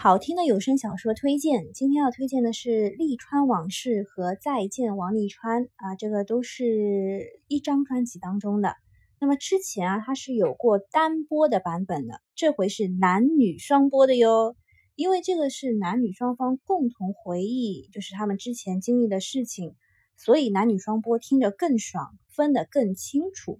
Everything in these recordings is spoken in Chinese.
好听的有声小说推荐，今天要推荐的是《利川往事》和《再见王沥川》啊，这个都是一张专辑当中的。那么之前啊，它是有过单播的版本的，这回是男女双播的哟。因为这个是男女双方共同回忆，就是他们之前经历的事情，所以男女双播听着更爽，分得更清楚。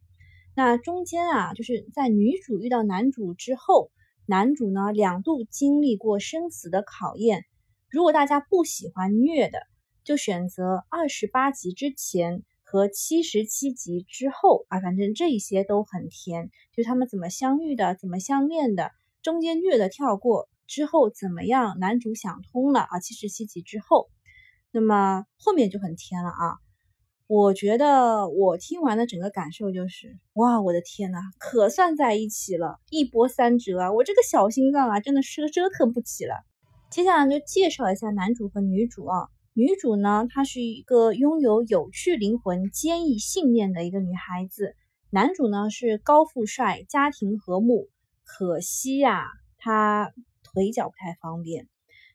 那中间啊，就是在女主遇到男主之后。男主呢两度经历过生死的考验，如果大家不喜欢虐的，就选择二十八集之前和七十七集之后啊，反正这一些都很甜，就他们怎么相遇的，怎么相恋的，中间虐的跳过之后怎么样，男主想通了啊，七十七集之后，那么后面就很甜了啊。我觉得我听完的整个感受就是，哇，我的天呐，可算在一起了，一波三折啊！我这个小心脏啊，真的是折腾不起了。接下来就介绍一下男主和女主啊。女主呢，她是一个拥有有趣灵魂、坚毅信念的一个女孩子。男主呢是高富帅，家庭和睦。可惜呀，他腿脚不太方便。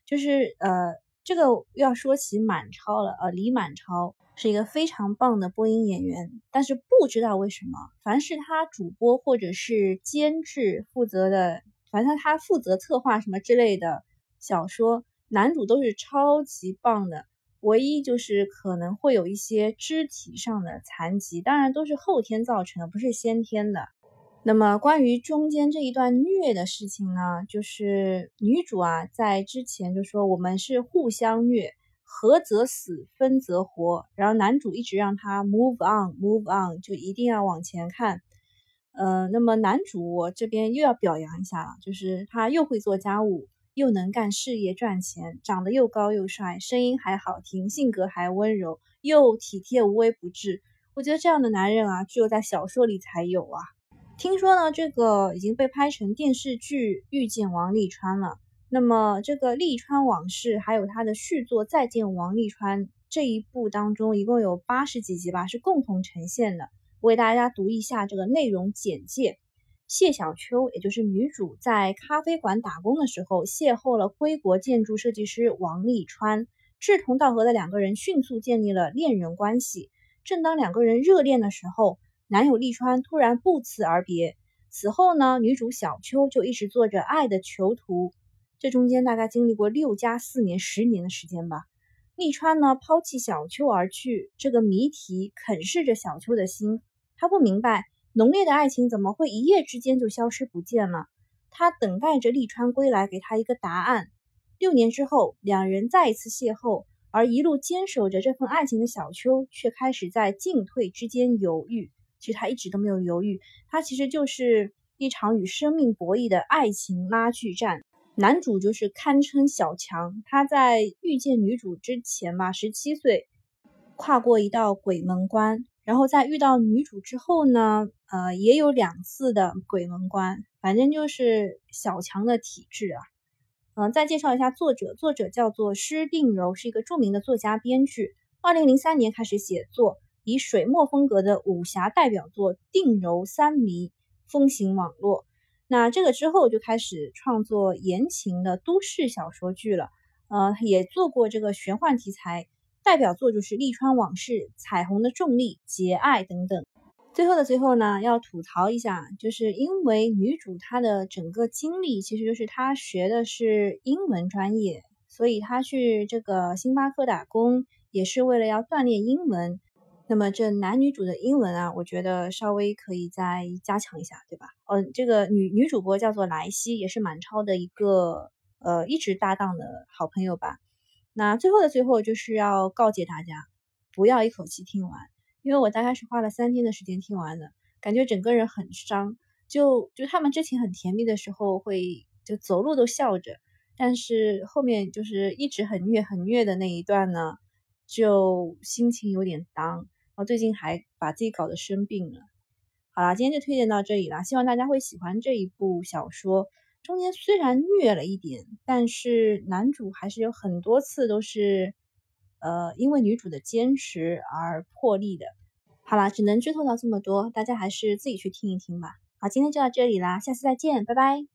就是呃，这个要说起满超了，呃，李满超。是一个非常棒的播音演员，但是不知道为什么，凡是他主播或者是监制负责的，反正他负责策划什么之类的小说，男主都是超级棒的。唯一就是可能会有一些肢体上的残疾，当然都是后天造成的，不是先天的。那么关于中间这一段虐的事情呢，就是女主啊，在之前就说我们是互相虐。合则死，分则活。然后男主一直让他 move on，move on，就一定要往前看。呃，那么男主我这边又要表扬一下了，就是他又会做家务，又能干事业赚钱，长得又高又帅，声音还好听，性格还温柔，又体贴无微不至。我觉得这样的男人啊，只有在小说里才有啊。听说呢，这个已经被拍成电视剧《遇见王沥川》了。那么这个《利川往事》还有他的续作《再见王沥川》这一部当中，一共有八十几集吧，是共同呈现的。我给大家读一下这个内容简介：谢小秋，也就是女主，在咖啡馆打工的时候，邂逅了归国建筑设计师王沥川，志同道合的两个人迅速建立了恋人关系。正当两个人热恋的时候，男友利川突然不辞而别。此后呢，女主小秋就一直做着爱的囚徒。这中间大概经历过六加四年、十年的时间吧。利川呢抛弃小秋而去，这个谜题啃噬着小秋的心。他不明白浓烈的爱情怎么会一夜之间就消失不见了。他等待着利川归来，给他一个答案。六年之后，两人再一次邂逅，而一路坚守着这份爱情的小秋却开始在进退之间犹豫。其实他一直都没有犹豫，他其实就是一场与生命博弈的爱情拉锯战。男主就是堪称小强，他在遇见女主之前吧，十七岁跨过一道鬼门关，然后在遇到女主之后呢，呃，也有两次的鬼门关，反正就是小强的体质啊。嗯，再介绍一下作者，作者叫做施定柔，是一个著名的作家编剧。二零零三年开始写作，以水墨风格的武侠代表作《定柔三迷》风行网络。那这个之后就开始创作言情的都市小说剧了，呃，也做过这个玄幻题材，代表作就是《利川往事》《彩虹的重力》《节爱》等等。最后的最后呢，要吐槽一下，就是因为女主她的整个经历，其实就是她学的是英文专业，所以她去这个星巴克打工也是为了要锻炼英文。那么这男女主的英文啊，我觉得稍微可以再加强一下，对吧？嗯，这个女女主播叫做莱西，也是满超的一个呃一直搭档的好朋友吧。那最后的最后，就是要告诫大家，不要一口气听完，因为我大概是花了三天的时间听完的，感觉整个人很伤。就就他们之前很甜蜜的时候，会就走路都笑着，但是后面就是一直很虐很虐的那一段呢，就心情有点当。我最近还把自己搞得生病了。好啦，今天就推荐到这里啦，希望大家会喜欢这一部小说。中间虽然虐了一点，但是男主还是有很多次都是，呃，因为女主的坚持而破例的。好啦，只能剧透到这么多，大家还是自己去听一听吧。好，今天就到这里啦，下次再见，拜拜。